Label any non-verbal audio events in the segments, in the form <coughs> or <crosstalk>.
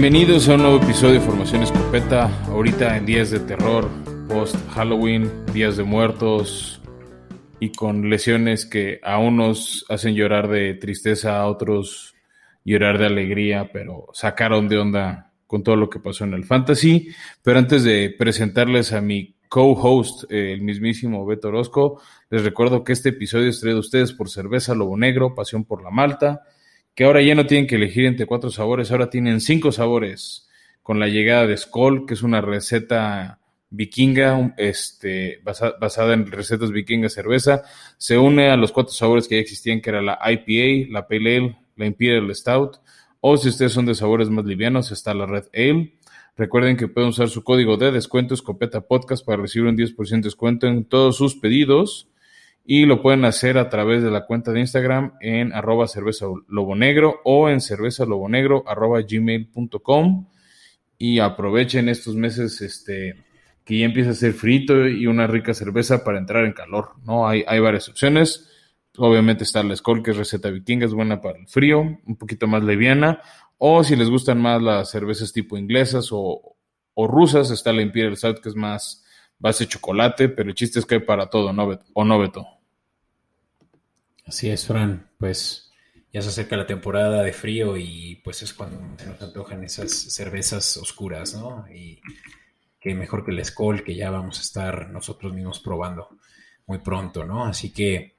Bienvenidos a un nuevo episodio de Formación Escopeta. Ahorita en días de terror, post Halloween, días de muertos y con lesiones que a unos hacen llorar de tristeza, a otros llorar de alegría, pero sacaron de onda con todo lo que pasó en el Fantasy. Pero antes de presentarles a mi co-host, el mismísimo Beto Orozco, les recuerdo que este episodio es traído ustedes por Cerveza Lobo Negro, Pasión por la Malta que ahora ya no tienen que elegir entre cuatro sabores, ahora tienen cinco sabores con la llegada de Skoll, que es una receta vikinga, este, basada, en recetas vikingas cerveza, se une a los cuatro sabores que ya existían, que era la IPA, la Pale Ale, la Imperial Stout, o si ustedes son de sabores más livianos, está la Red Ale. Recuerden que pueden usar su código de descuento Escopeta Podcast para recibir un 10% de descuento en todos sus pedidos y lo pueden hacer a través de la cuenta de Instagram en arroba cerveza lobo negro o en cerveza lobo negro arroba gmail.com y aprovechen estos meses este, que ya empieza a ser frito y una rica cerveza para entrar en calor, ¿no? Hay, hay varias opciones. Obviamente está la Skol, que es receta vikinga, es buena para el frío, un poquito más leviana. O si les gustan más las cervezas tipo inglesas o, o rusas, está la Imperial Stout, que es más base chocolate, pero el chiste es que hay para todo, ¿no, ¿O no, Beto? Así es, Fran. Pues ya se acerca la temporada de frío y pues es cuando se nos antojan esas cervezas oscuras, ¿no? Y que mejor que el Skoll, que ya vamos a estar nosotros mismos probando muy pronto, ¿no? Así que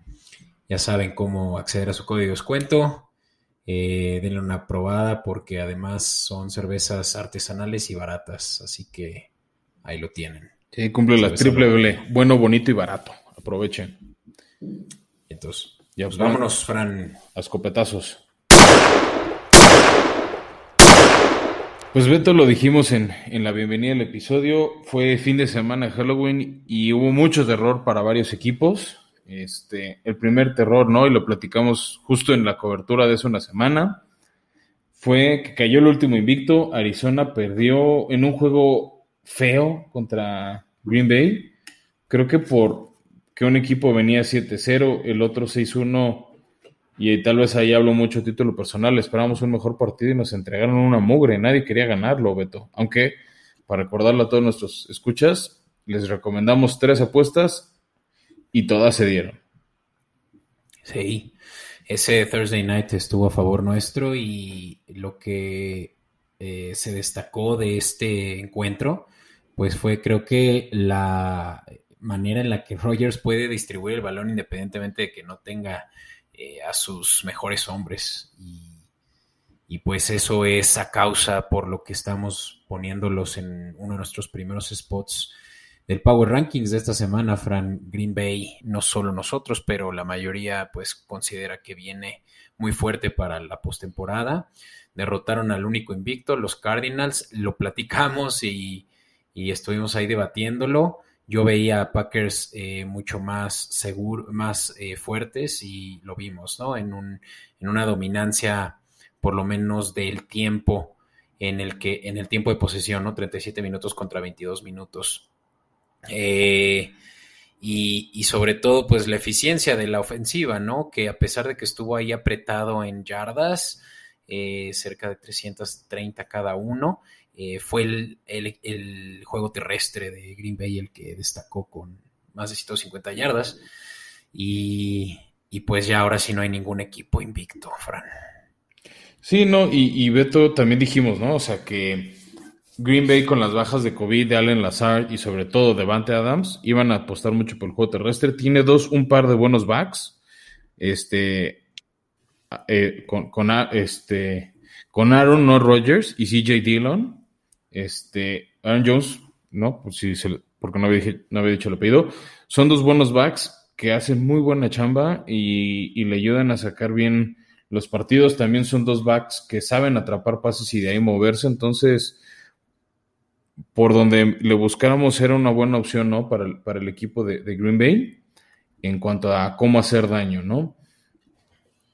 ya saben cómo acceder a su código de descuento. Eh, denle una probada porque además son cervezas artesanales y baratas, así que ahí lo tienen. Sí, cumple la triple B. Bueno, bonito y barato. Aprovechen. Entonces, ya pues vámonos, Fran. A escopetazos. Pues Beto, lo dijimos en, en, la bienvenida al episodio, fue fin de semana de Halloween y hubo mucho terror para varios equipos. Este, el primer terror, ¿no? Y lo platicamos justo en la cobertura de hace una semana. Fue que cayó el último invicto. Arizona perdió en un juego feo contra Green Bay. Creo que por que un equipo venía 7-0, el otro 6-1, y tal vez ahí hablo mucho título personal, esperábamos un mejor partido y nos entregaron una mugre, nadie quería ganarlo, Beto. Aunque, para recordarlo a todos nuestros escuchas, les recomendamos tres apuestas y todas se dieron. Sí, ese Thursday night estuvo a favor nuestro y lo que eh, se destacó de este encuentro pues fue creo que la manera en la que Rogers puede distribuir el balón independientemente de que no tenga eh, a sus mejores hombres. Y, pues eso es a causa por lo que estamos poniéndolos en uno de nuestros primeros spots del Power Rankings de esta semana, Fran Green Bay, no solo nosotros, pero la mayoría pues considera que viene muy fuerte para la postemporada. Derrotaron al único invicto, los Cardinals, lo platicamos y y estuvimos ahí debatiéndolo. Yo veía a Packers eh, mucho más seguro, más eh, fuertes y lo vimos, ¿no? En, un, en una dominancia, por lo menos del tiempo en el que, en el tiempo de posesión, ¿no? 37 minutos contra 22 minutos. Eh, y, y, sobre todo, pues la eficiencia de la ofensiva, ¿no? Que a pesar de que estuvo ahí apretado en yardas, cerca de 330 cada uno, eh, fue el, juego terrestre de Green Bay el que destacó con más de 150 yardas. Y, pues ya ahora sí no hay ningún equipo invicto, Fran. Sí, no, y, Beto también dijimos, ¿no? O sea que Green Bay con las bajas de COVID de Allen Lazard y sobre todo de Vante Adams iban a apostar mucho por el juego terrestre. Tiene dos, un par de buenos backs. Este, eh, con, este, con Aaron, no Rogers, y CJ Dillon. Este, Aaron Jones, ¿no? Pues porque no había, dicho el apellido. Son dos buenos backs que hacen muy buena chamba y, le ayudan a sacar bien los partidos. También son dos backs que saben atrapar pases y de ahí moverse. Entonces, por donde le buscáramos era una buena opción, ¿no? Para el, para el equipo de, Green Bay en cuanto a cómo hacer daño, ¿no?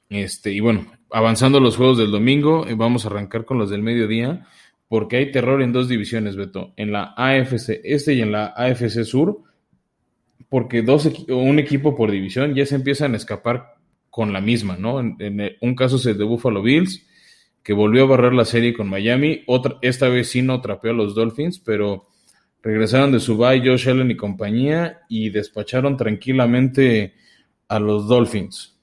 Este, y bueno, avanzando los juegos del domingo, eh, vamos a arrancar con los del mediodía porque hay terror en dos divisiones, Beto, en la AFC Este y en la AFC Sur, porque dos un equipo por división ya se empiezan a escapar con la misma, ¿no? En, un caso es el de Buffalo Bills, que volvió a barrer la serie con Miami. Otra, esta vez sí no trapeó a los Dolphins, pero regresaron de su Josh Allen y compañía y despacharon tranquilamente a los Dolphins.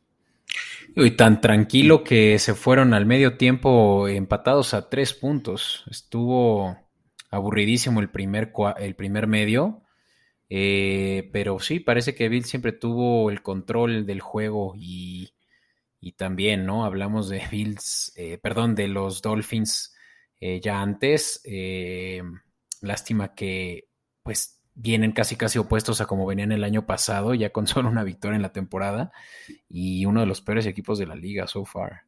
Y tan tranquilo que se fueron al medio tiempo empatados a tres puntos. Estuvo aburridísimo el primer, el primer medio. Eh, pero sí, parece que Bill siempre tuvo el control del juego y, también, ¿no? Hablamos de Bills, eh, perdón, de los Dolphins eh, ya antes. lástima que, pues, vienen casi casi opuestos a como venían el año pasado, ya con <laughs> solo una victoria en la temporada y uno de los peores equipos de la liga so far.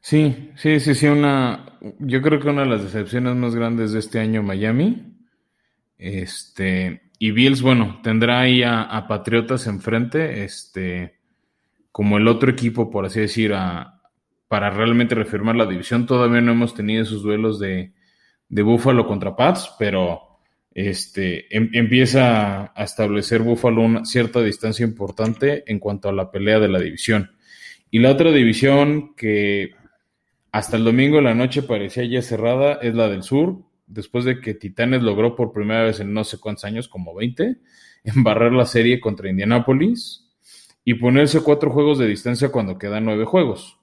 Sí, sí, sí, sí, una, yo creo que una de las decepciones más grandes de este año Miami. Este, y Bills, bueno, tendrá ahí a, a Patriotas enfrente, este, como el otro equipo, por así decir, a, para realmente reafirmar la división. Todavía no hemos tenido esos duelos de, de Buffalo contra Pats, pero este, em, empieza a establecer Buffalo una cierta distancia importante en cuanto a la pelea de la división. Y la otra división que hasta el domingo en la noche parecía ya cerrada es la del sur, después de que Titanes logró por primera vez en no sé cuántos años, como 20, <laughs> embarrar la serie contra Indianapolis y ponerse cuatro juegos de distancia cuando quedan nueve juegos.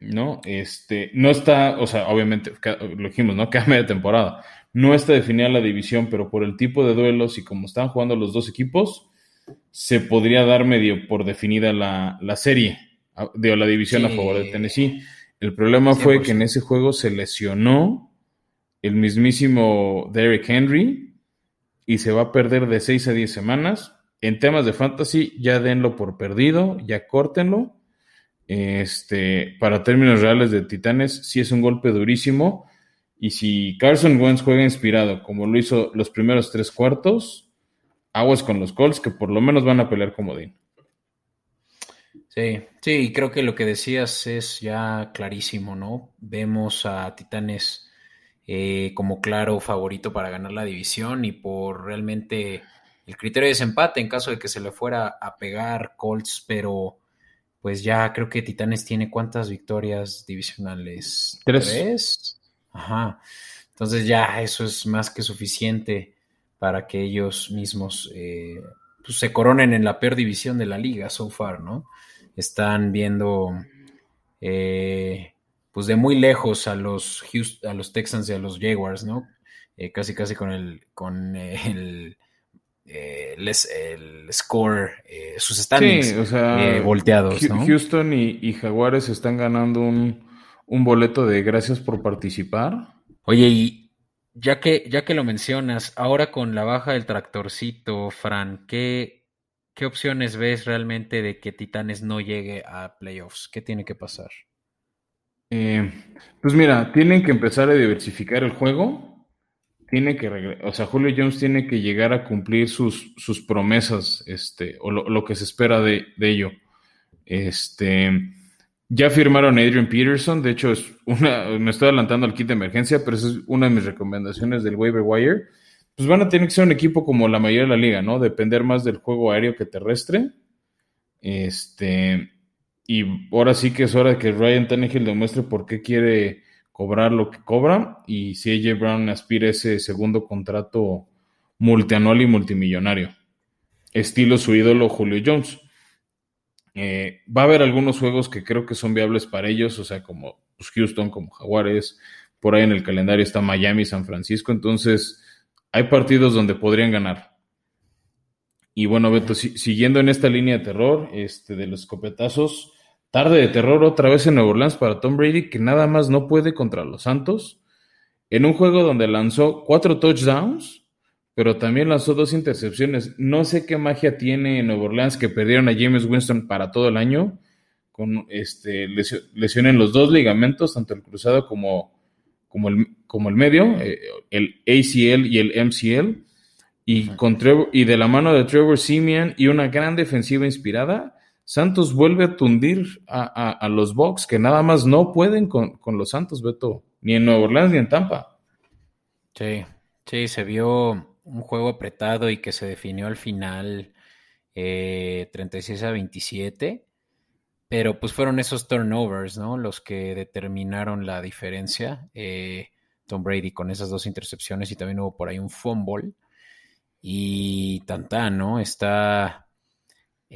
¿No? Este, no está, o sea, obviamente, lo dijimos, ¿no? <laughs> Cada media temporada. No está definida la división, pero por el tipo de duelos y como están jugando los dos equipos, se podría dar medio por definida la, serie, de la división a favor de Tennessee. El problema fue que en ese juego se lesionó el mismísimo Derrick Henry y se va a perder de 6 a 10 semanas. En temas de fantasy, ya denlo por perdido, ya córtenlo este, para términos reales de Titanes, sí es un golpe durísimo. Y si Carson Wentz juega inspirado, como lo hizo los primeros tres cuartos, aguas con los Colts, que por lo menos van a pelear como Dean. Sí, sí, creo que lo que decías es ya clarísimo, ¿no? Vemos a Titanes eh, como claro favorito para ganar la división y por realmente el criterio de desempate en caso de que se le fuera a pegar Colts, pero pues ya creo que Titanes tiene cuántas victorias divisionales? Tres. Ajá. Entonces ya eso es más que suficiente para que ellos mismos eh, pues, se coronen en la peor división de la liga so far, ¿no? Están viendo eh, pues de muy lejos a los a los Texans y a los Jaguars, ¿no? Eh, casi casi con el con el eh, el score, eh, sus standings eh, volteados. Houston y, Jaguares están ganando un, boleto de gracias por participar. Oye, y ya que, ya que lo mencionas, ahora con la baja del tractorcito, Fran, ¿qué, ¿qué opciones ves realmente de que Titanes no llegue a playoffs? ¿Qué tiene que pasar? pues mira, tienen que empezar a diversificar el juego tiene que o sea, Julio Jones tiene que llegar a cumplir sus, sus promesas, este, o lo, que se espera de, ello. Este, ya firmaron a Adrian Peterson, de hecho es una, me estoy adelantando al kit de emergencia, pero esa es una de mis recomendaciones del waiver wire. Pues van a tener que ser un equipo como la mayoría de la liga, ¿no? Depender más del juego aéreo que terrestre. Este, y ahora sí que es hora de que Ryan Tannehill demuestre por qué quiere cobrar lo que cobra y si AJ Brown aspira ese segundo contrato multianual y multimillonario, estilo su ídolo Julio Jones. Eh, va a haber algunos juegos que creo que son viables para ellos, o sea, como pues, Houston, como Jaguares, por ahí en el calendario está Miami, San Francisco, entonces hay partidos donde podrían ganar. Y bueno, Beto, siguiendo en esta línea de terror, este, de los escopetazos, Tarde de terror otra vez en Nueva Orleans para Tom Brady, que nada más no puede contra los Santos. En un juego donde lanzó cuatro touchdowns, pero también lanzó dos intercepciones. No sé qué magia tiene en Nueva Orleans que perdieron a James Winston para todo el año, con este, lesión en los dos ligamentos, tanto el cruzado como, como, el, como el medio, eh, el ACL y el MCL. Y, con y de la mano de Trevor Simeon y una gran defensiva inspirada, Santos vuelve a tundir a, los Bucks que nada más no pueden con, los Santos, Beto, ni en Nueva Orleans ni en Tampa. Sí, sí, se vio un juego apretado y que se definió al final 36 a 27. Pero pues fueron esos turnovers, ¿no? Los que determinaron la diferencia. Tom Brady con esas dos intercepciones y también hubo por ahí un fumble. Y Tantán, ¿no? Está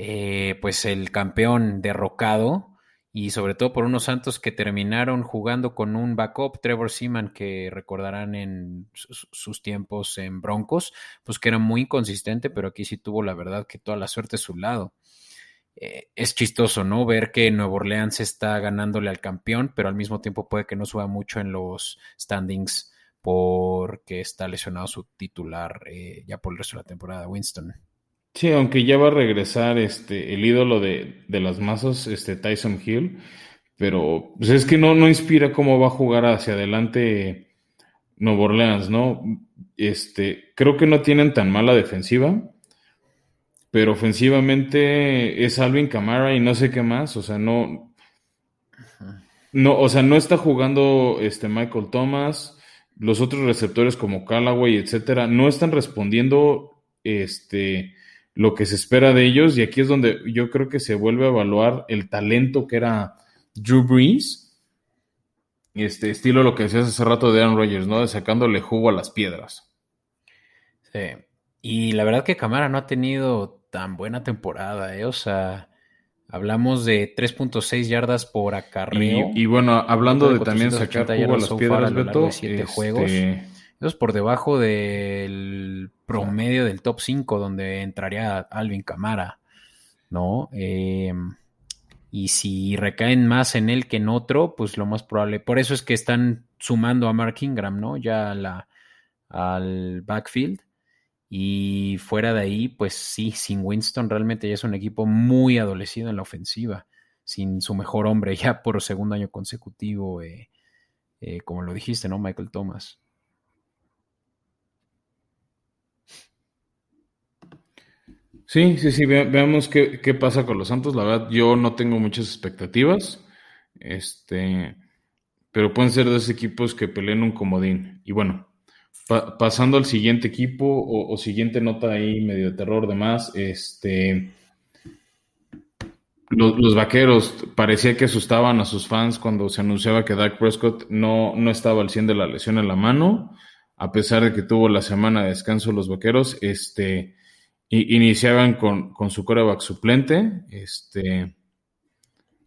eh, pues el campeón derrocado y sobre todo por unos Santos que terminaron jugando con un backup, Trevor Seaman, que recordarán en sus tiempos en Broncos, pues que era muy inconsistente, pero aquí sí tuvo la verdad que toda la suerte a su lado. Eh, es chistoso, ¿no? Ver que Nuevo Orleans está ganándole al campeón, pero al mismo tiempo puede que no suba mucho en los standings porque está lesionado su titular eh, ya por el resto de la temporada, Winston. Sí, aunque ya va a regresar este el ídolo de, las masas, este Tyson Hill, pero pues, es que no, no inspira cómo va a jugar hacia adelante Nuevo Orleans, ¿no? Este, creo que no tienen tan mala defensiva pero ofensivamente es Alvin Camara y no sé qué más, o sea, no, no, o sea, no está jugando este Michael Thomas, los otros receptores como Callaway, etcétera, no están respondiendo este lo que se espera de ellos y aquí es donde yo creo que se vuelve a evaluar el talento que era Drew Brees, este estilo lo que decías hace rato de Aaron Rodgers, ¿no? De sacándole jugo a las piedras. Sí. Y la verdad que Camara no ha tenido tan buena temporada, ¿eh? O sea, hablamos de 3.6 yardas por acarreo. Y, bueno, hablando de, también sacar jugo a las piedras, Beto, siete este... juegos. Eso es por debajo del promedio del top 5, donde entraría Alvin Camara, ¿no? Eh, y si recaen más en él que en otro, pues lo más probable. Por eso es que están sumando a Mark Ingram, ¿no? Ya la, al backfield. Y fuera de ahí, pues sí, sin Winston realmente ya es un equipo muy adolecido en la ofensiva, sin su mejor hombre <laughs> ya por segundo año consecutivo, eh, eh, como lo dijiste, ¿no? Michael Thomas. Sí, sí, sí, veamos qué, qué, pasa con los Santos. La verdad, yo no tengo muchas expectativas. Este, pero pueden ser dos equipos que peleen un comodín. Y bueno, pasando al siguiente equipo o, siguiente nota ahí medio de terror de más, este, los, vaqueros parecía que asustaban a sus fans cuando se anunciaba que Dak Prescott no, no estaba al 100 de la lesión en la mano, a pesar de que tuvo la semana de descanso los vaqueros, este, iniciaban con, con su coreback suplente, este,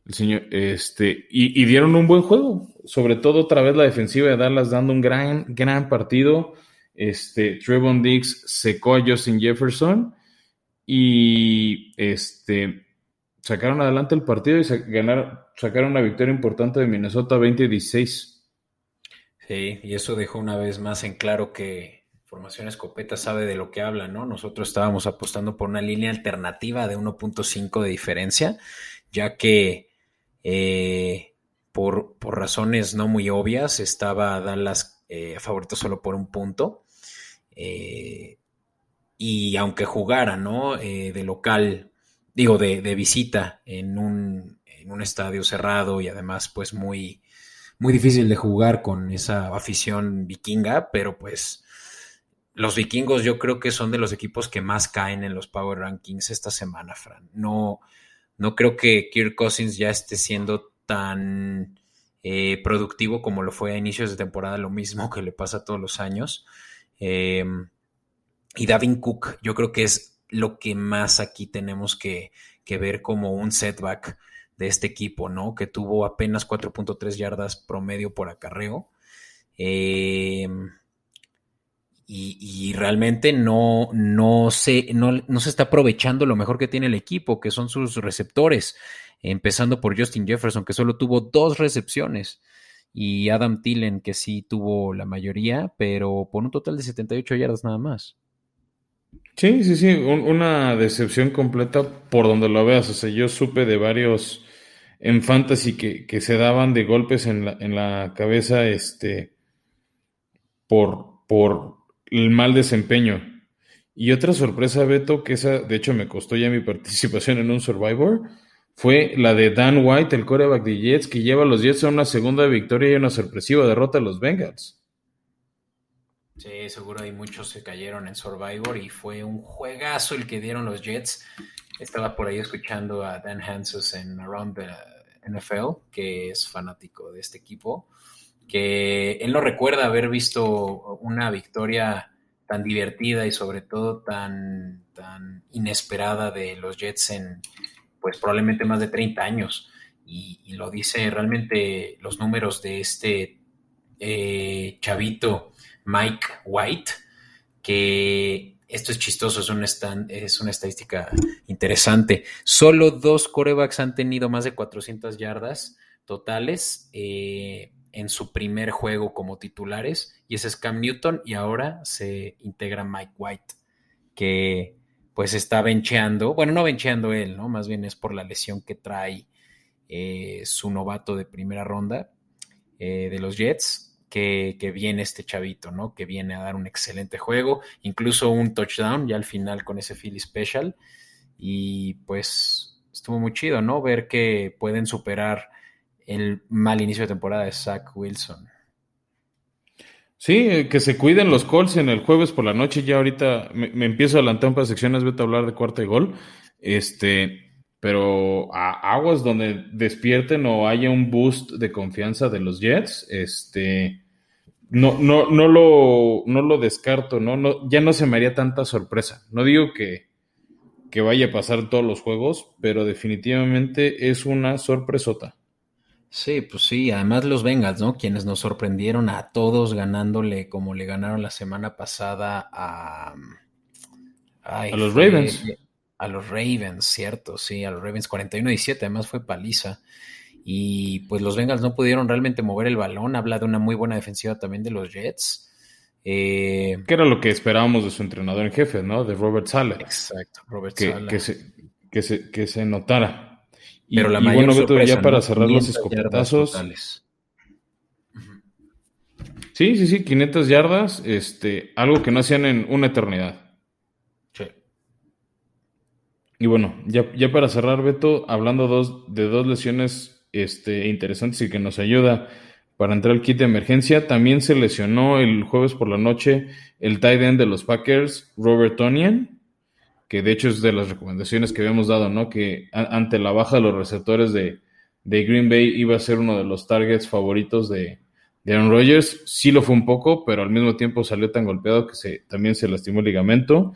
el señor, este, y, dieron un buen juego. Sobre todo otra vez la defensiva de Dallas dando un gran, gran partido. Este, Trevon Diggs secó a Justin Jefferson y este, sacaron adelante el partido y ganaron, sacaron una victoria importante de Minnesota 20-16. Sí, y eso dejó una vez más en claro que Formación Escopeta sabe de lo que habla, ¿no? Nosotros estábamos apostando por una línea alternativa de 1.5 de diferencia, ya que eh, por, razones no muy obvias, estaba Dallas eh, favorito solo por un punto. Eh, y aunque jugara, ¿no? de local, digo, de, visita en un, en un, estadio cerrado y además, pues muy, muy difícil de jugar con esa afición vikinga, pero pues los vikingos yo creo que son de los equipos que más caen en los Power Rankings esta semana, Fran. No, no creo que Kirk Cousins ya esté siendo tan eh, productivo como lo fue a inicios de temporada, lo mismo que le pasa todos los años. Em, y Davin Cook, yo creo que es lo que más aquí tenemos que, ver como un setback de este equipo, ¿no? Que tuvo apenas 4.3 yardas promedio por acarreo. Eh, y, realmente no, no, se, no, se está aprovechando lo mejor que tiene el equipo, que son sus receptores, empezando por Justin Jefferson, que solo tuvo dos recepciones, y Adam Tillen, que sí tuvo la mayoría, pero por un total de 78 yardas nada más. Sí, sí, sí, una decepción completa por donde lo veas. O sea, yo supe de varios en fantasy que, que se daban de golpes en la, en la cabeza este, por, por el mal desempeño. Y otra sorpresa, Beto, que esa de hecho me costó ya mi <laughs> participación en un Survivor, fue la de Dan White, el coreback de Jets, que lleva a los Jets a una segunda victoria y una sorpresiva derrota a los Bengals. Sí, seguro hay muchos se cayeron en Survivor y fue un juegazo el que dieron los Jets. Estaba por ahí escuchando a Dan Hanses en Around the NFL, que es fanático de este equipo, que él no recuerda haber visto una victoria tan divertida y sobre todo tan, tan inesperada de los Jets en pues probablemente más de 30 años. Y, lo dice realmente los números de este eh, chavito Mike White, que esto es chistoso, es una, es una estadística interesante. Solo dos corebacks han tenido más de 400 yardas totales eh, en su primer juego como titulares, y ese es Cam Newton, y ahora se integra Mike White, que pues está bencheando, bueno, no bencheando él, ¿no? Más bien es por la lesión que trae eh, su novato de primera ronda eh, de los Jets, que, viene este chavito, ¿no? Que viene a dar un excelente juego, incluso un touchdown ya al final con ese Philly Special. Y pues estuvo muy chido, ¿no? Ver que pueden superar el mal inicio de temporada de Zach Wilson. Sí, eh, que se cuiden los Colts en el jueves por la noche. Ya ahorita me, empiezo a adelantar un par de secciones, vete a hablar de cuarta y gol. Este, pero a aguas donde despierten o haya un boost de confianza de los Jets, este, no, no, no, lo, no lo descarto, ¿no? no ya no se me haría tanta sorpresa. No digo que, que vaya a pasar todos los juegos, pero definitivamente es una sorpresota. Sí, pues sí, además los Bengals, ¿no? Quienes nos sorprendieron a todos ganándole como le ganaron la semana pasada a... a los Ravens. A los Ravens, cierto, sí, a los Ravens 41-17, además fue paliza. Y pues los Bengals no pudieron realmente mover el balón. Habla de una muy buena defensiva también de los Jets. Eh, que era lo que esperábamos de su entrenador en jefe, ¿no? De Robert Sala. Exacto, Robert que, Que se, que, se, que se notara. Y, Pero la y bueno, ya para cerrar los escopetazos. Sí, sí, sí, 500 yardas, este, algo que no hacían en una eternidad. Y bueno, ya, ya para cerrar, Beto, hablando dos, de dos lesiones este, interesantes y que nos ayuda para entrar al kit de emergencia, también se lesionó el jueves por la noche el tight end de los Packers, Robert Tonian, que de hecho es de las recomendaciones que habíamos dado, ¿no? Que ante la baja de los receptores de, de Green Bay iba a ser uno de los targets favoritos de, de Aaron Rodgers. Sí lo fue un poco, pero al mismo tiempo salió tan golpeado que se, también se lastimó el ligamento.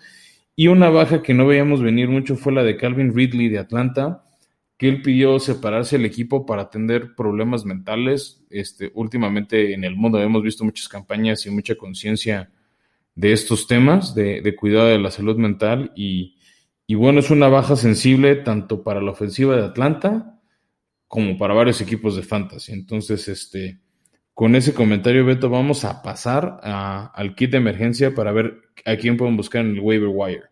Y una baja que no veíamos venir mucho fue la de Calvin Ridley de Atlanta, que él pidió separarse del equipo para atender problemas mentales. Este, últimamente en el mundo hemos visto muchas campañas y mucha conciencia de estos temas, de, cuidado de la salud mental. Y, y bueno, es una baja sensible tanto para la ofensiva de Atlanta como para varios equipos de fantasy. Entonces, este, con ese comentario, Beto, vamos a pasar al kit de emergencia para ver a quién pueden buscar en el waiver wire.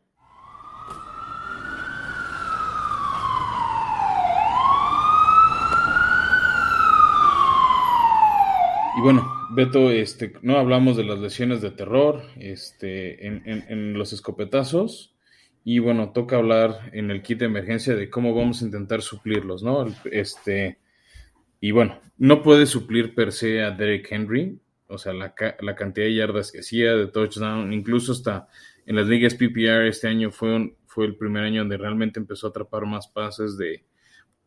Y bueno, Beto, este, no hablamos de las lesiones de terror este, en, los escopetazos. Y bueno, toca hablar en el kit de emergencia de cómo vamos a intentar suplirlos, ¿no? Este, y bueno, no puede suplir per se a Derek Henry, o sea, la, cantidad de yardas que hacía, de touchdown, incluso hasta en las ligas PPR este año fue, fue el primer año donde realmente empezó a atrapar más pases de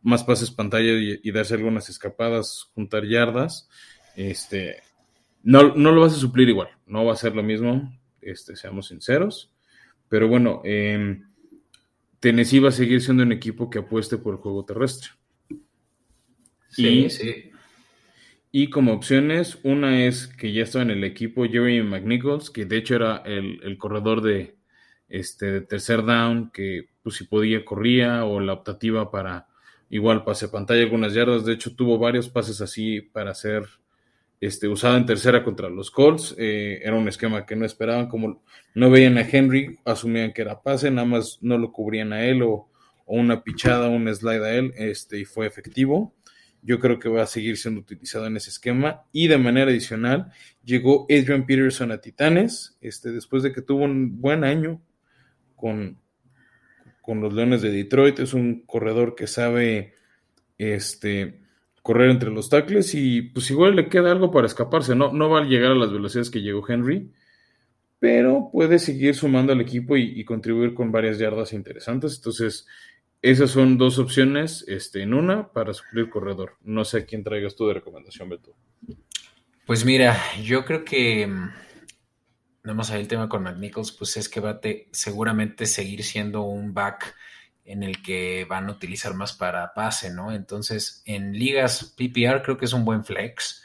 más pases pantalla y, darse algunas escapadas, juntar yardas. Este, no, no lo vas a suplir igual, no va a ser lo mismo, este, seamos sinceros. Pero bueno, eh, Tennessee va a seguir siendo un equipo que apueste por el juego terrestre. Sí, y, sí. Y como opciones, una es que ya estaba en el equipo Jeremy McNichols, que de hecho era el, corredor de, este, tercer down, que pues si podía corría, o la optativa para igual pase pantalla algunas yardas. De hecho, tuvo varios pases así para ser este, usado en tercera contra los Colts. Eh, era un esquema que no esperaban, como no veían a Henry, asumían que era pase, nada más no lo cubrían a él o, o una pichada, un slide a él, este, y fue efectivo yo creo que va a seguir siendo utilizado en ese esquema. Y de manera adicional, llegó Adrian Peterson a Titanes, este, después de que tuvo un buen año con, con los Leones de Detroit. Es un corredor que sabe este, correr entre los tackles y pues igual le queda algo para escaparse. No, no va a llegar a las velocidades que llegó Henry, pero puede seguir sumando al equipo y, contribuir con varias yardas interesantes. Entonces, esas son dos opciones este, en una para suplir corredor. No sé a quién traigas tú de recomendación, Beto. Pues mira, yo creo que vamos a ver el tema con McNichols, pues es que va a seguramente seguir siendo un back en el que van a utilizar más para pase, ¿no? Entonces, en ligas PPR creo que es un buen flex,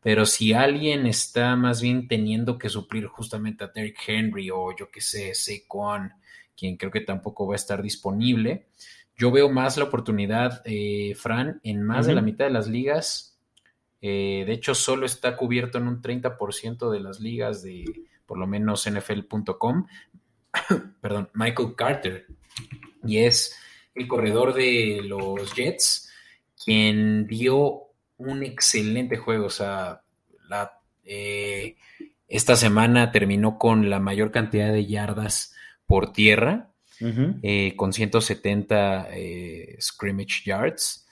pero si alguien está más bien teniendo que suplir justamente a Derrick Henry o yo que sé, Saquon, quien creo que tampoco va a estar disponible, yo veo más la oportunidad, eh, Fran, en más de la mitad de las ligas. Eh, de hecho, solo está cubierto en un 30% de las ligas de, por lo menos NFL.com, <coughs> perdón, Michael Carter, y es el corredor de los Jets, quien dio un excelente juego, o sea, la, eh, esta semana terminó con la mayor cantidad de yardas por tierra, eh, con 170 eh, scrimmage yards,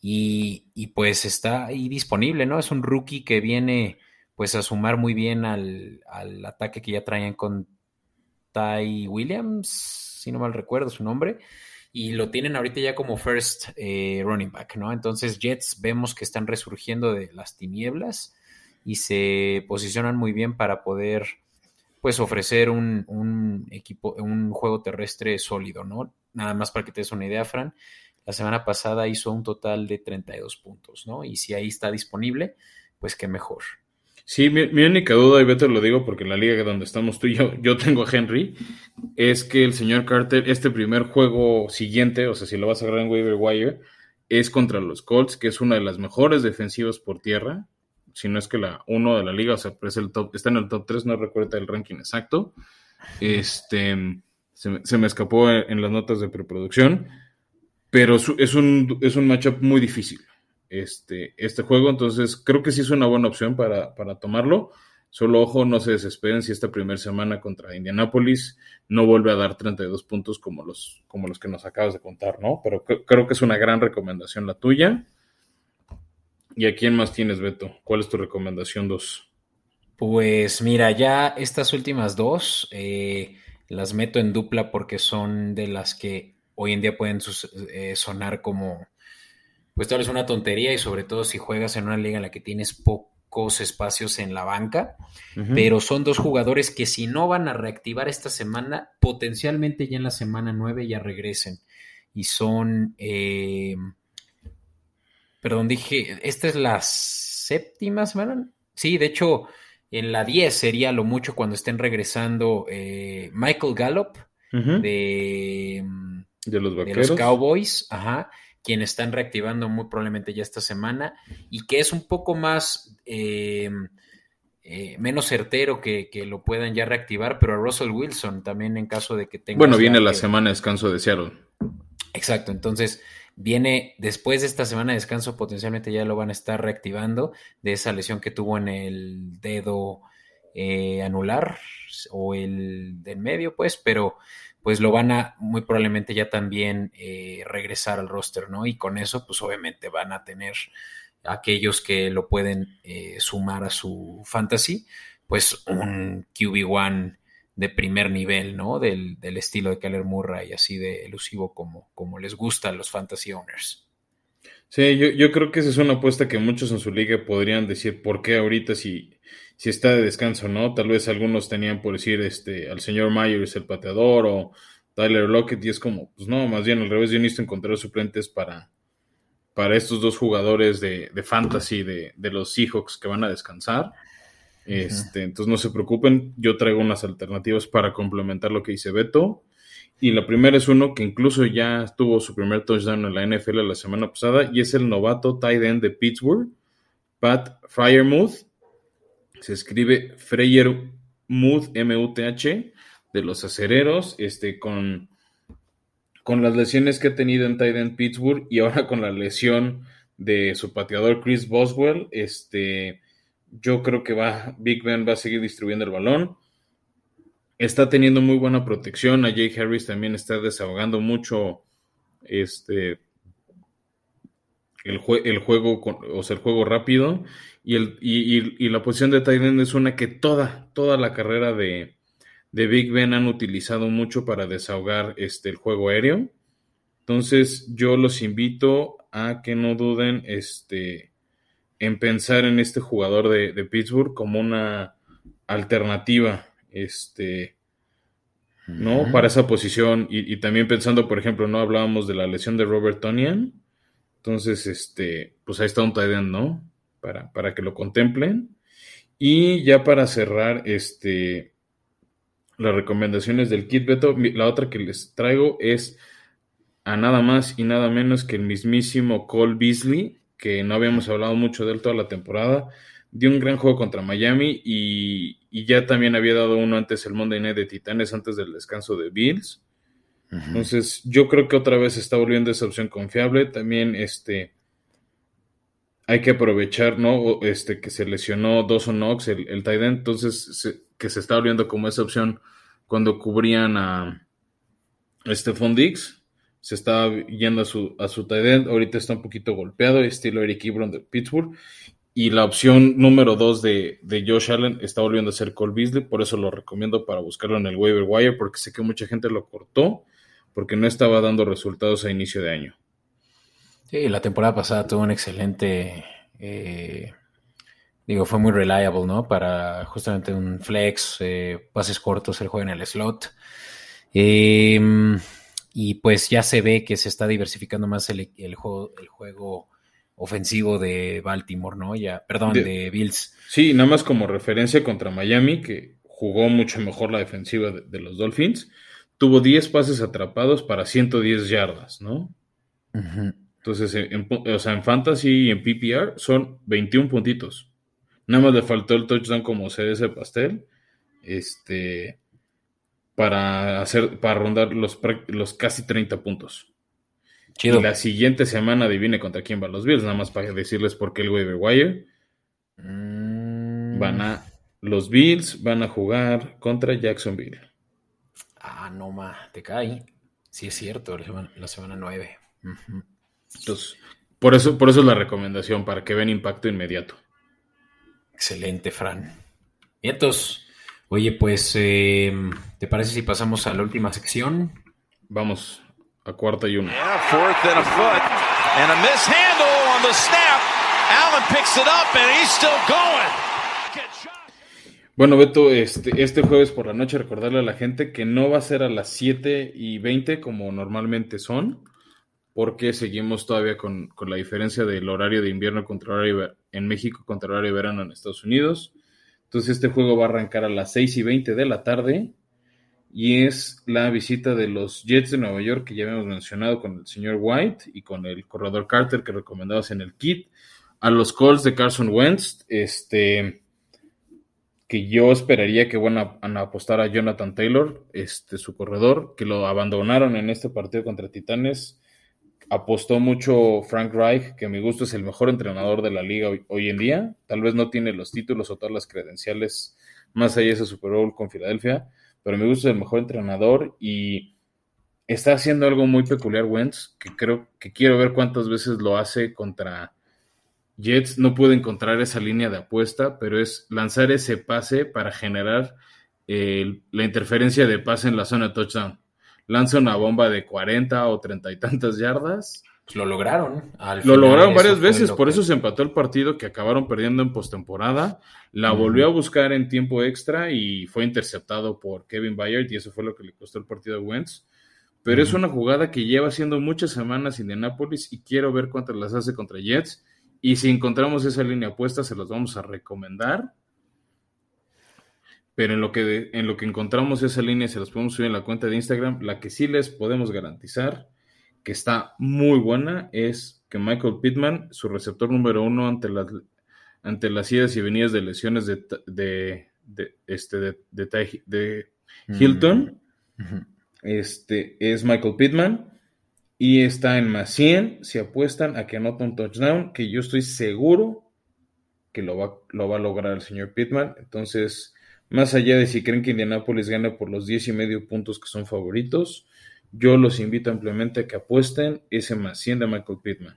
y, y, pues está ahí disponible, ¿no? Es un rookie que viene pues a sumar muy bien al, ataque que ya traían con Ty Williams, si no mal recuerdo su nombre, y lo tienen ahorita ya como first eh, running back, ¿no? Entonces Jets vemos que están resurgiendo de las tinieblas y se posicionan muy bien para poder pues ofrecer un, un, equipo, un juego terrestre sólido, ¿no? Nada más para que te des una idea, Fran, la semana pasada hizo un total de 32 puntos, ¿no? Y si ahí está disponible, pues qué mejor. Sí, mi, única duda, y Beto lo digo porque en la liga donde estamos tú y yo, yo tengo a Henry, es que el señor Carter, este primer juego siguiente, o sea, si lo vas a agarrar en waiver wire, es contra los Colts, que es una de las mejores defensivas por tierra, si no es que la uno de la liga, o sea, es el top, está en el top 3, no recuerdo el ranking exacto. Este, se, me escapó en, las notas de preproducción, pero es un, es un matchup muy difícil este, este juego. Entonces, creo que sí es una buena opción para, tomarlo. Solo ojo, no se desesperen si esta primera semana contra Indianapolis no vuelve a dar 32 puntos como los, como los que nos acabas de contar, ¿no? Pero creo que es una gran recomendación la tuya. ¿Y a quién más tienes, Beto? ¿Cuál es tu recomendación dos? Pues mira, ya estas últimas dos eh, las meto en dupla porque son de las que hoy en día pueden eh, sonar como pues tal vez una tontería y sobre todo si juegas en una liga en la que tienes pocos espacios en la banca, pero son dos jugadores que si no van a reactivar esta semana, potencialmente ya en la semana 9 ya regresen. Y son, eh, perdón, dije, esta es la séptima semana. Sí, de hecho, en la 10 sería lo mucho cuando estén regresando eh, Michael Gallup de, de, los de los Cowboys, ajá quien están reactivando muy probablemente ya esta semana y que es un poco más eh, eh, menos certero que, lo puedan ya reactivar, pero a Russell Wilson también en caso de que tenga... Bueno, viene la semana de descanso de Seattle. Exacto, entonces viene después de esta semana de descanso, potencialmente ya lo van a estar reactivando de esa lesión que tuvo en el dedo eh, anular o el del medio, pues, pero pues lo van a muy probablemente ya también eh, regresar al roster, ¿no? Y con eso, pues obviamente van a tener aquellos que lo pueden eh, sumar a su fantasy, pues un QB1 de primer nivel, ¿no? Del, estilo de Keller Murray, así de elusivo como, como les gusta a los fantasy owners. Sí, yo, yo creo que esa es una apuesta que muchos en su liga podrían decir, ¿por qué ahorita si si está de descanso, ¿no? Tal vez algunos tenían por decir este al señor Myers el pateador o Tyler Lockett y es como, pues no, más bien al revés, yo necesito encontrar suplentes para, para estos dos jugadores de, fantasy de, los Seahawks que van a descansar. Este, entonces no se preocupen, yo traigo unas alternativas para complementar lo que dice Beto. Y la primera es uno que incluso ya tuvo su primer touchdown en la NFL la semana pasada y es el novato tight end de Pittsburgh, Pat Fryermuth se escribe Freyer Muth, M-U-T-H, de los acereros, este, con, con las lesiones que ha tenido en Titan Pittsburgh y ahora con la lesión de su pateador Chris Boswell, este, yo creo que va, Big Ben va a seguir distribuyendo el balón. Está teniendo muy buena protección. A Jake Harris también está desahogando mucho este, el, el juego, o sea, el juego rápido. Y, el, y, la posición de tight es una que toda, toda la carrera de, de Big Ben han utilizado mucho para desahogar este, el juego aéreo. Entonces yo los invito a que no duden este, en pensar en este jugador de, de Pittsburgh como una alternativa este, ¿no? Para esa posición. Y, también pensando, por ejemplo, no hablábamos de la lesión de Robert Tonian. Entonces, este, pues ahí está un tight ¿no? Para, para que lo contemplen. Y ya para cerrar, este, las recomendaciones del kit Beto, la otra que les traigo es a nada más y nada menos que el mismísimo Cole Beasley, que no habíamos hablado mucho de él toda la temporada dio un gran juego contra Miami y, ya también había dado uno antes el Monday Night de Titanes antes del descanso de Bills. Entonces, yo creo que otra vez está volviendo esa opción confiable. También este hay que aprovechar, ¿no? Este que se lesionó Dawson Knox, el, el tight entonces que se está volviendo como esa opción cuando cubrían a Stephon Diggs. Se estaba yendo a su, a su tight ahorita está un poquito golpeado, estilo Eric Ebron de Pittsburgh. Y la opción número dos de, Josh Allen está volviendo a ser Cole Beasley, por eso lo recomiendo para buscarlo en el waiver wire, porque sé que mucha gente lo cortó porque no estaba dando resultados a inicio de año. Sí, la temporada pasada tuvo un excelente, eh, digo, fue muy reliable, ¿no? Para justamente un flex, eh, pases cortos, el juego en el slot. Em, y pues ya se ve que se está diversificando más el, el juego, el juego ofensivo de Baltimore, ¿no? Ya, perdón, de, Bills. Sí, nada más como referencia contra Miami, que jugó mucho mejor la defensiva de, los Dolphins, tuvo 10 pases atrapados para 110 yardas, ¿no? Entonces, en, o sea, en Fantasy y en PPR son 21 puntitos. Nada más le faltó el touchdown como de ese pastel. Este. Para hacer, para rondar los, los casi 30 puntos. Y la siguiente semana adivine contra quién van los Bills, nada más para decirles por qué el waiver wire. Mm. Van a. Los Bills van a jugar contra Jacksonville. Ah, no ma, te cae. Sí, es cierto, la semana, 9. Entonces, por eso, por eso es la recomendación, para que vean impacto inmediato. Excelente, Fran. Y entonces, oye, pues, eh, ¿te parece si pasamos a la última sección? Vamos a cuarta y uno. Bueno, Beto, este, este jueves por la noche recordarle a la gente que no va a ser a las 7 y 20 como normalmente son, porque seguimos todavía con, con la diferencia del horario de invierno contra horario en México contra horario de verano en Estados Unidos. Entonces este juego va a arrancar a las 6 y 20 de la tarde y es la visita de los Jets de Nueva York que ya habíamos mencionado con el señor White y con el corredor Carter que recomendabas en el kit, a los Colts de Carson Wentz, este que yo esperaría que van a, apostar a Jonathan Taylor, este su corredor, que lo abandonaron en este partido contra Titanes. Apostó mucho Frank Reich, que a mi gusto es el mejor entrenador de la liga hoy, hoy en día. Tal vez no tiene los títulos o todas las credenciales más allá de ese Super Bowl con Filadelfia, pero me gusta el mejor entrenador y está haciendo algo muy peculiar Wentz, que creo que quiero ver cuántas veces lo hace contra Jets. No pude encontrar esa línea de apuesta, pero es lanzar ese pase para generar eh, la interferencia de pase en la zona de touchdown. Lanza una bomba de 40 o 30 y tantas yardas lo lograron. lo lograron varias veces, por eso se empató el partido que acabaron perdiendo en postemporada. La volvió a buscar en tiempo extra y fue interceptado por Kevin Bayard y eso fue lo que le costó el partido a Wentz. Pero es una jugada que lleva haciendo muchas semanas Indianapolis y quiero ver cuántas las hace contra Jets. Y si encontramos esa línea apuesta, se los vamos a recomendar. Pero en lo que, en lo que encontramos esa línea, se los podemos subir en la cuenta de Instagram. La que sí les podemos garantizar que está muy buena es que Michael Pittman, su receptor número uno ante las, ante las idas y venidas de lesiones de, de, este, de, de, Hilton, este, es Michael Pittman y está en más 100 si apuestan a que anota un touchdown, que yo estoy seguro que lo va, a lograr el señor Pittman. Entonces, más allá de si creen que Indianapolis gane por los 10 y medio puntos que son favoritos, yo los invito ampliamente a que apuesten ese más 100 de Michael Pittman.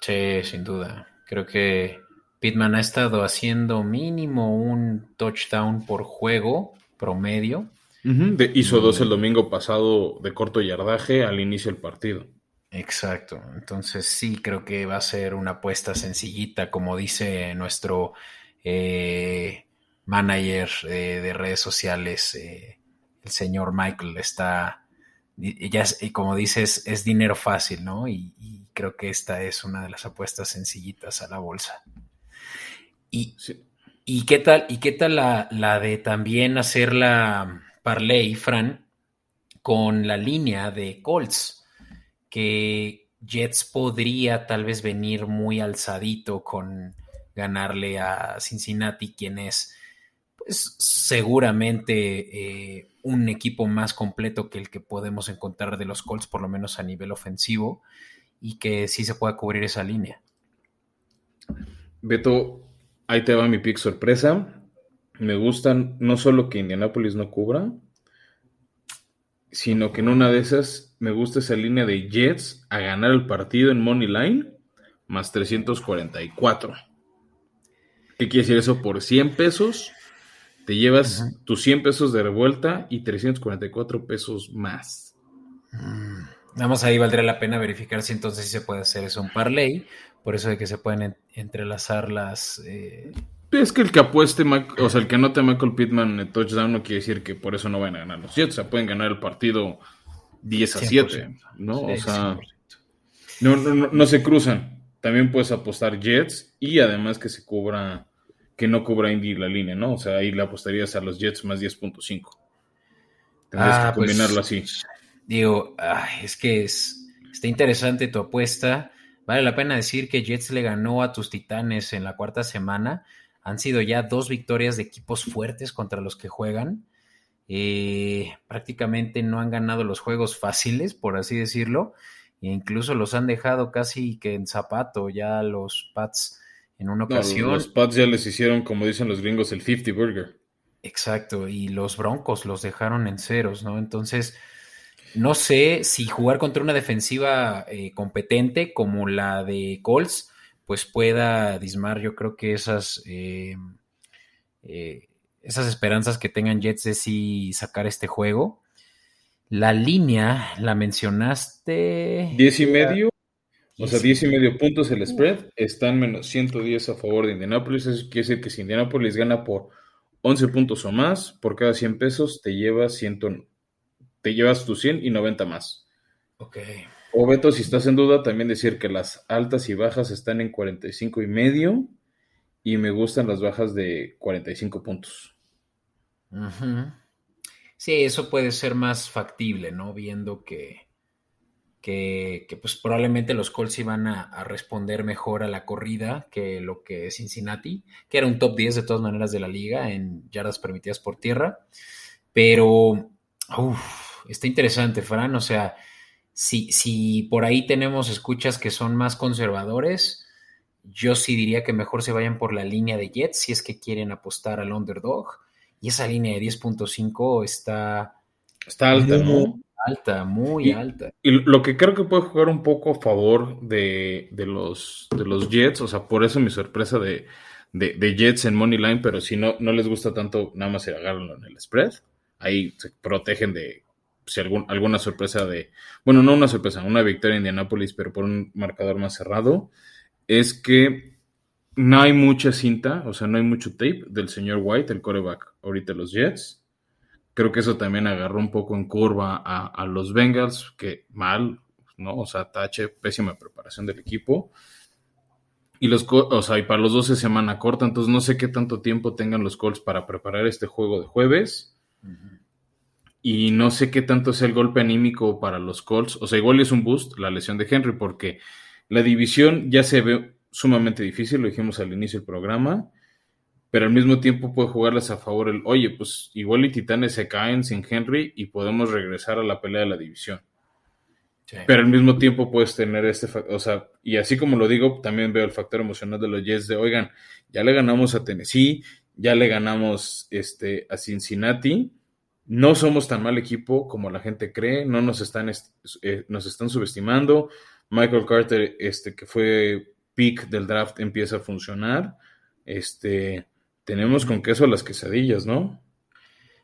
Sí, sin duda. Creo que Pittman ha estado haciendo mínimo un touchdown por juego promedio hizo dos el domingo pasado de corto yardaje al inicio del partido. Exacto. Entonces sí creo que va a ser una apuesta sencillita, como dice nuestro eh, manager eh, de redes sociales, eh, el señor Michael, está, ya y como dices, es dinero fácil, ¿no? Y, creo que esta es una de las apuestas sencillitas a la bolsa. Y, y qué tal, y qué tal la, la de también hacer la parlay, Fran, con la línea de Colts que Jets podría tal vez venir muy alzadito con ganarle a Cincinnati, quien es pues seguramente eh, un equipo más completo que el que podemos encontrar de los Colts, por lo menos a nivel ofensivo, y que sí se pueda cubrir esa línea. Beto, ahí te va mi pick sorpresa. Me gustan no solo que Indianapolis no cubra, sino que en una de esas me gusta esa línea de Jets a ganar el partido en Money Line más 344. ¿Qué quiere decir eso? Por 100 pesos te llevas tus 100 pesos de revuelta y 344 pesos más. Mm. Nada más ahí valdría la pena verificar si entonces se puede hacer eso un parlay, por eso de que se pueden entrelazar las, eh, es que el que apueste, o sea, el que anote a Michael Pittman en touchdown no quiere decir que por eso no van a ganar los Jets. O sea, pueden ganar el partido 10 a 7, ¿no? o sea, no, no, se cruzan. También puedes apostar Jets y además que se cubra, que no cubra Indy la línea, ¿no? O sea, ahí le apostarías a los Jets más 10.5. Tendrías ah, que pues, combinarlo así. Digo, es que es, está interesante tu apuesta. Vale la pena decir que Jets le ganó a tus Titanes en la cuarta semana han sido ya dos victorias de equipos fuertes contra los que juegan. Eh, prácticamente no han ganado los juegos fáciles, por así decirlo, e incluso los han dejado casi que en zapato ya los Pats en una ocasión. los Pats ya les hicieron, como dicen los gringos, el 50 burger. Exacto, y los Broncos los dejaron en ceros, ¿no? Entonces, no sé si jugar contra una defensiva eh, competente como la de Colts pues pueda dismar yo creo que esas, eh, eh, esas esperanzas que tengan Jets de sí sacar este juego. La línea, la mencionaste. Diez y medio. O sea, diez y medio puntos el spread. Están menos 110 a favor de Indianapolis. Eso quiere decir que si Indianapolis gana por 11 puntos o más, por cada 100 pesos te llevas, 100, te llevas tus 100 y 90 más. Ok. O Beto, si estás en duda, también decir que las altas y bajas están en 45 y medio y me gustan las bajas de 45 puntos. Sí, eso puede ser más factible, ¿no? Viendo que, que, pues probablemente los Colts iban a, responder mejor a la corrida que lo que Cincinnati, que era un top 10 de todas maneras de la liga en yardas permitidas por tierra. Pero, está interesante, Fran, o sea si, si por ahí tenemos escuchas que son más conservadores, yo sí diría que mejor se vayan por la línea de Jets si es que quieren apostar al underdog. Y esa línea de 10.5 está... Está alta, muy ¿no? Alta, muy alta. Y lo que creo que puede jugar un poco a favor de, los, de los Jets, o sea, por eso mi sorpresa de, de, Jets en Money Line, pero si no, no les gusta tanto, nada más se agarran en el spread. Ahí se protegen de si algún, alguna sorpresa de, bueno, no una sorpresa, una victoria en Indianapolis, pero por un marcador más cerrado, es que no hay mucha cinta, o sea, no hay mucho tape del señor White, el coreback, ahorita los Jets. Creo que eso también agarró un poco en curva a, los Bengals, que mal, ¿no? O sea, tache, pésima preparación del equipo. Y los, o sea, y para los 12 semana corta, entonces no sé qué tanto tiempo tengan los Colts para preparar este juego de jueves. Y no sé qué tanto es el golpe anímico para los Colts. O sea, igual es un boost la lesión de Henry, porque la división ya se ve sumamente difícil, lo dijimos al inicio del programa, pero al mismo tiempo puede jugarles a favor el, oye, pues igual y Titanes se caen sin Henry y podemos regresar a la pelea de la división. Pero al mismo tiempo puedes tener este, o sea, y así como lo digo, también veo el factor emocional de los Jets de, oigan, ya le ganamos a Tennessee, ya le ganamos este, a Cincinnati, no somos tan mal equipo como la gente cree, no nos están, eh, nos están subestimando. Michael Carter, este, que fue pick del draft, empieza a funcionar. Este, tenemos con queso las quesadillas, ¿no?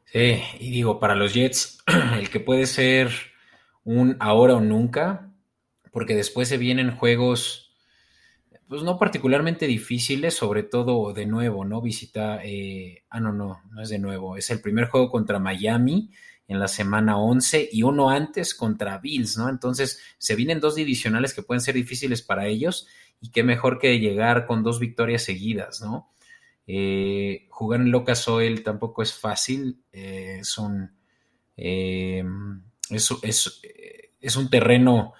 Sí, y digo, para los Jets, <clears throat> el que puede ser un ahora o nunca, porque después se vienen juegos, pues no particularmente difíciles, sobre todo de nuevo, ¿no? Visita, eh, ah, no, no, no es de nuevo, es el primer juego contra Miami en la semana 11 y uno antes contra Bills, ¿no? Entonces se vienen dos divisionales que pueden ser difíciles para ellos y qué mejor que llegar con dos victorias seguidas, ¿no? Eh, jugar en Locas Oil tampoco es fácil, eh, es, un, eh, es, un terreno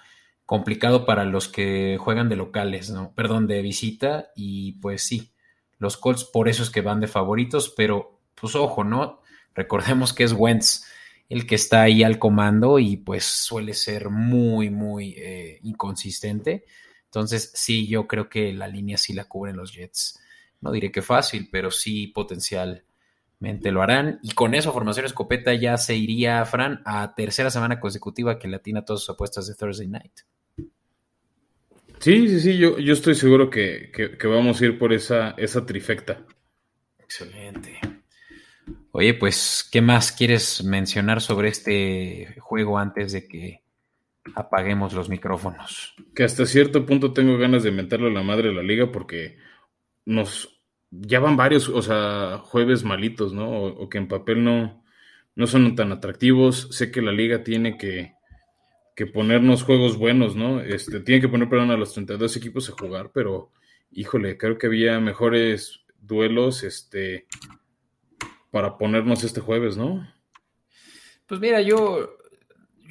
complicado para los que juegan de locales, ¿no? Perdón, de visita y pues sí, los Colts por eso es que van de favoritos, pero pues ojo, ¿no? Recordemos que es Wentz el que está ahí al comando y pues suele ser muy, muy inconsistente. Entonces, sí, yo creo que la línea sí la cubren los Jets no diré que fácil, pero sí potencialmente lo harán. Y con eso, Formación Escopeta ya se iría, Fran, a tercera semana consecutiva que latina todas sus apuestas de Thursday Night. Sí, sí, sí, yo, yo estoy seguro que, vamos a ir por esa, esa trifecta. Excelente. Oye, pues, ¿qué más quieres mencionar sobre este juego antes de que apaguemos los micrófonos? Que hasta cierto punto tengo ganas de meterlo a la madre de la liga porque nos ya van varios, o sea, jueves malitos, ¿no? O, que en papel no, no son tan atractivos. Sé que la liga tiene que, que ponernos juegos buenos, ¿no? Este, tiene que poner, perdón, a los 32 equipos a jugar, pero híjole, creo que había mejores duelos, este, para ponernos este jueves, ¿no? Pues mira, yo...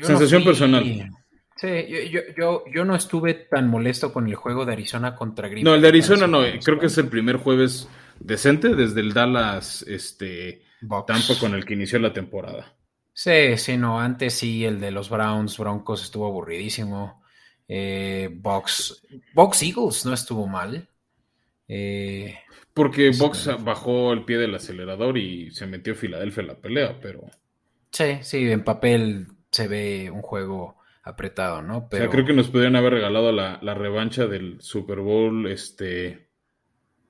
Sensación personal. Sí, yo, yo, yo, no estuve tan molesto con el juego de Arizona contra Green No, el de Arizona no, creo que es el primer jueves decente desde el Dallas este, Tampa con el que inició la temporada. Sí, sí, no, antes sí, el de los Browns, Broncos estuvo aburridísimo. Eh, Box, Box Eagles no estuvo mal. Eh, Porque Box bajó el pie del acelerador y se metió Filadelfia en la pelea, pero... Sí, sí, en papel se ve un juego apretado, ¿no? Pero... creo que nos podrían haber regalado la, revancha del Super Bowl este,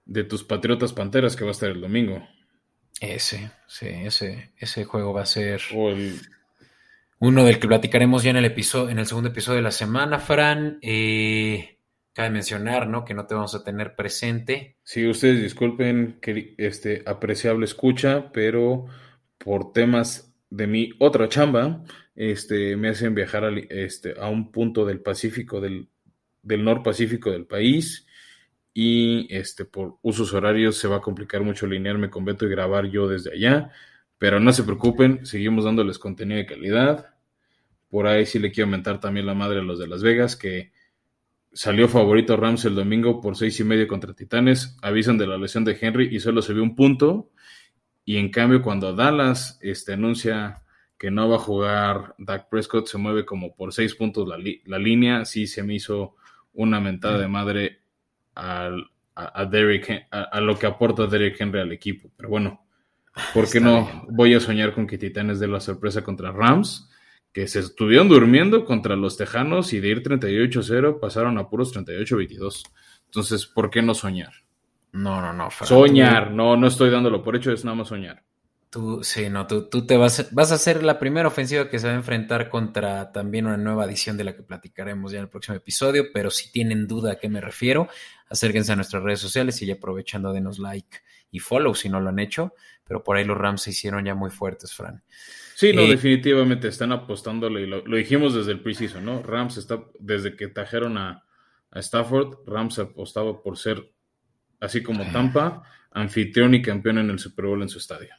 de tus Patriotas Panteras que va a estar el domingo. Ese, sí, ese, ese juego va a ser uno del que platicaremos ya en el episodio, en el segundo episodio de la semana, Fran. Eh, cabe mencionar, ¿no? Que no te vamos a tener presente. Sí, ustedes disculpen que este apreciable escucha, pero por temas de mi otra chamba, este, me hacen viajar a, este, a un punto del Pacífico, del, del Pacífico del país y este, por usos horarios se va a complicar mucho alinearme con Beto y grabar yo desde allá, pero no se preocupen, seguimos dándoles contenido de calidad. Por ahí sí le quiero aumentar también la madre a los de Las Vegas, que salió favorito Rams el domingo por seis y medio contra Titanes, avisan de la lesión de Henry y solo se vio un punto. Y en cambio, cuando Dallas este, anuncia que no va a jugar Dak Prescott, se mueve como por seis puntos la, línea, sí se me hizo una mentada de madre a, Derrick, a, lo que aporta Derrick Henry al equipo. Pero bueno, ¿por qué no voy a soñar con que Titanes de la sorpresa contra Rams? Que se estuvieron durmiendo contra los Tejanos y de ir 38-0 pasaron a puros 38-22. Entonces, ¿por qué no soñar? No, no, no. soñar, no, no estoy dándolo por hecho, es nada más soñar. Tú, sí, no, tú, tú te vas, vas a ser la primera ofensiva que se va a enfrentar contra también una nueva edición de la que platicaremos ya en el próximo episodio, pero si tienen duda a qué me refiero, acérquense a nuestras redes sociales y ya aprovechando denos like y follow si no lo han hecho, pero por ahí los Rams se hicieron ya muy fuertes, Fran. Sí, no, eh, definitivamente están apostándole, y lo, dijimos desde el preciso, ¿no? Rams está, desde que trajeron a, a Stafford, Rams apostaba por ser, así como Tampa, anfitrión y campeón en el Super Bowl en su estadio.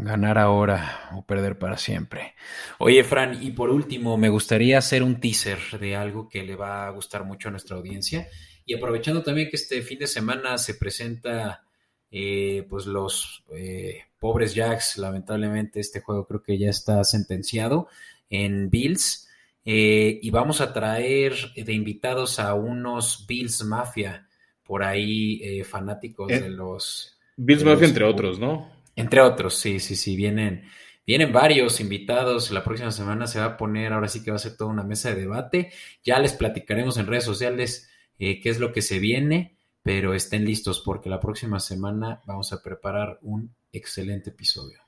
Ganar ahora o perder para siempre. Oye, Fran, y por último, me gustaría hacer un teaser de algo que le va a gustar mucho a nuestra audiencia. Y aprovechando también que este fin de semana se presenta, eh, pues los eh, pobres Jacks, lamentablemente este juego creo que ya está sentenciado en Bills. Eh, y vamos a traer de invitados a unos Bills Mafia, por ahí fanáticos de los... Bills Mafia, entre otros, ¿no? Entre otros, sí, sí, sí, vienen, vienen varios invitados. La próxima semana se va a poner, ahora sí que va a ser toda una mesa de debate. Ya les platicaremos en redes sociales eh, qué es lo que se viene, pero estén listos porque la próxima semana vamos a preparar un excelente episodio.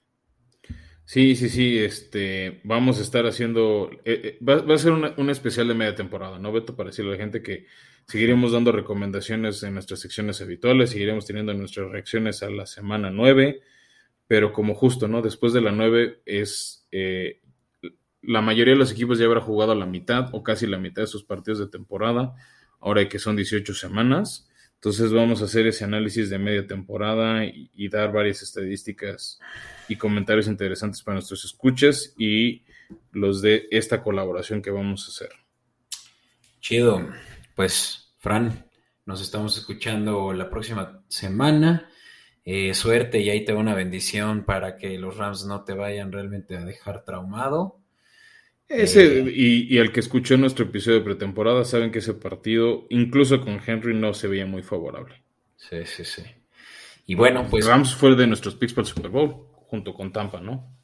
Sí, sí, sí, este, vamos a estar haciendo, eh, eh, va, a ser un especial de media temporada, ¿no, Beto? Para decirle a la gente que seguiremos dando recomendaciones en nuestras secciones habituales, seguiremos teniendo nuestras reacciones a la semana 9, pero como justo, ¿no? Después de la 9 es, eh, la mayoría de los equipos ya habrá jugado la mitad o casi la mitad de sus partidos de temporada, ahora que son 18 semanas. Entonces vamos a hacer ese análisis de media temporada y, dar varias estadísticas y comentarios interesantes para nuestros escuchas y los de esta colaboración que vamos a hacer. Chido. Pues, Fran, nos estamos escuchando la próxima semana. Eh, suerte y ahí te va una bendición para que los Rams no te vayan realmente a dejar traumado. Ese, eh, y, el que escuchó nuestro episodio de pretemporada saben que ese partido, incluso con Henry, no se veía muy favorable. Sí, sí, sí. Y bueno, pues. Rams fue de nuestros picks para el Super Bowl, junto con Tampa, ¿no?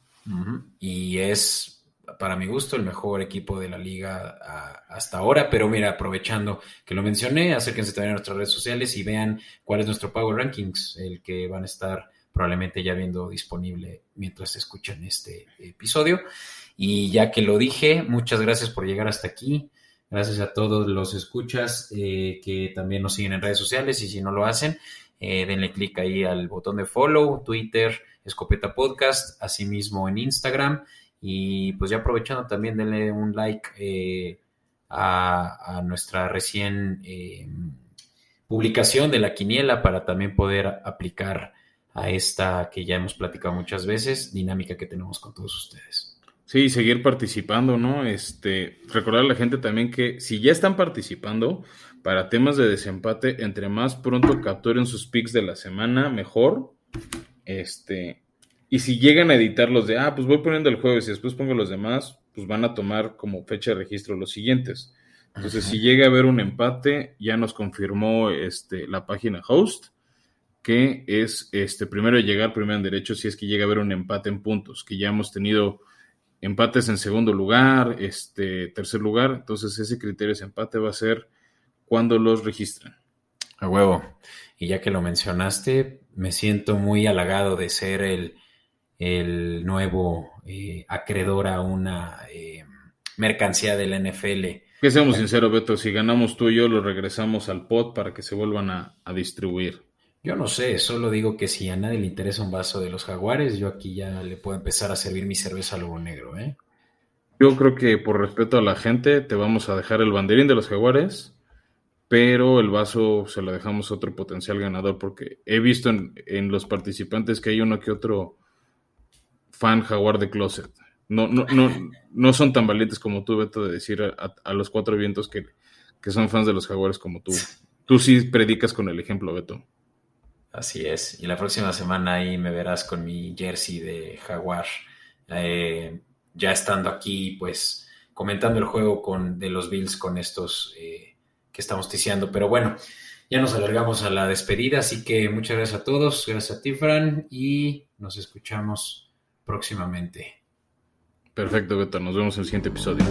Y es, para mi gusto, el mejor equipo de la liga hasta ahora. Pero mira, aprovechando que lo mencioné, acérquense también a nuestras redes sociales y vean cuál es nuestro Power Rankings, el que van a estar probablemente ya viendo disponible mientras escuchan este episodio. Y ya que lo dije, muchas gracias por llegar hasta aquí. Gracias a todos los escuchas eh, que también nos siguen en redes sociales y si no lo hacen, eh, denle clic ahí al botón de follow, Twitter, Escopeta Podcast, asimismo en Instagram. Y pues ya aprovechando también denle un like eh, a, nuestra recién publicación de la quiniela para también poder aplicar a esta que ya hemos platicado muchas veces, dinámica que tenemos con todos ustedes. Sí, seguir participando, ¿no? Este, recordar a la gente también que si ya están participando para temas de desempate, entre más pronto capturen sus picks de la semana, mejor. Este, y si llegan a editar los de, ah, pues voy poniendo el jueves y después pongo los demás, pues van a tomar como fecha de registro los siguientes. Entonces, si llega a haber un empate, ya nos confirmó este, la página host que es este primero llegar, primero en derecho, si es que llega a haber un empate en puntos, que ya hemos tenido empates en segundo lugar, este, tercer lugar. Entonces ese criterio de empate va a ser cuando los registran. A huevo. Y ya que lo mencionaste, me siento muy halagado de ser el, el nuevo eh, acreedor a una eh, mercancía de la NFL. Que seamos sinceros, Beto, si ganamos tú y yo, lo regresamos al pot para que se vuelvan a distribuir. Yo no sé, solo digo que si a nadie le interesa un vaso de los jaguares, yo aquí ya le puedo empezar a servir mi cerveza lobo negro, ¿eh? Yo creo que por respeto a la gente te vamos a dejar el banderín de los jaguares, pero el vaso se lo dejamos a otro potencial ganador porque he visto en, los participantes que hay uno que otro fan jaguar de closet. No, no, no, no son tan valientes como tú, Beto, de decir a, los cuatro vientos que, que son fans de los jaguares como tú. Tú sí predicas con el ejemplo, Beto. Así es. Y la próxima semana ahí me verás con mi jersey de Jaguar. Eh, ya estando aquí, pues comentando el juego con, de los Bills con estos eh, que estamos ticiando. Pero bueno, ya nos alargamos a la despedida. Así que muchas gracias a todos. Gracias a ti, Fran. Y nos escuchamos próximamente. Perfecto, Beto. Nos vemos en el siguiente episodio.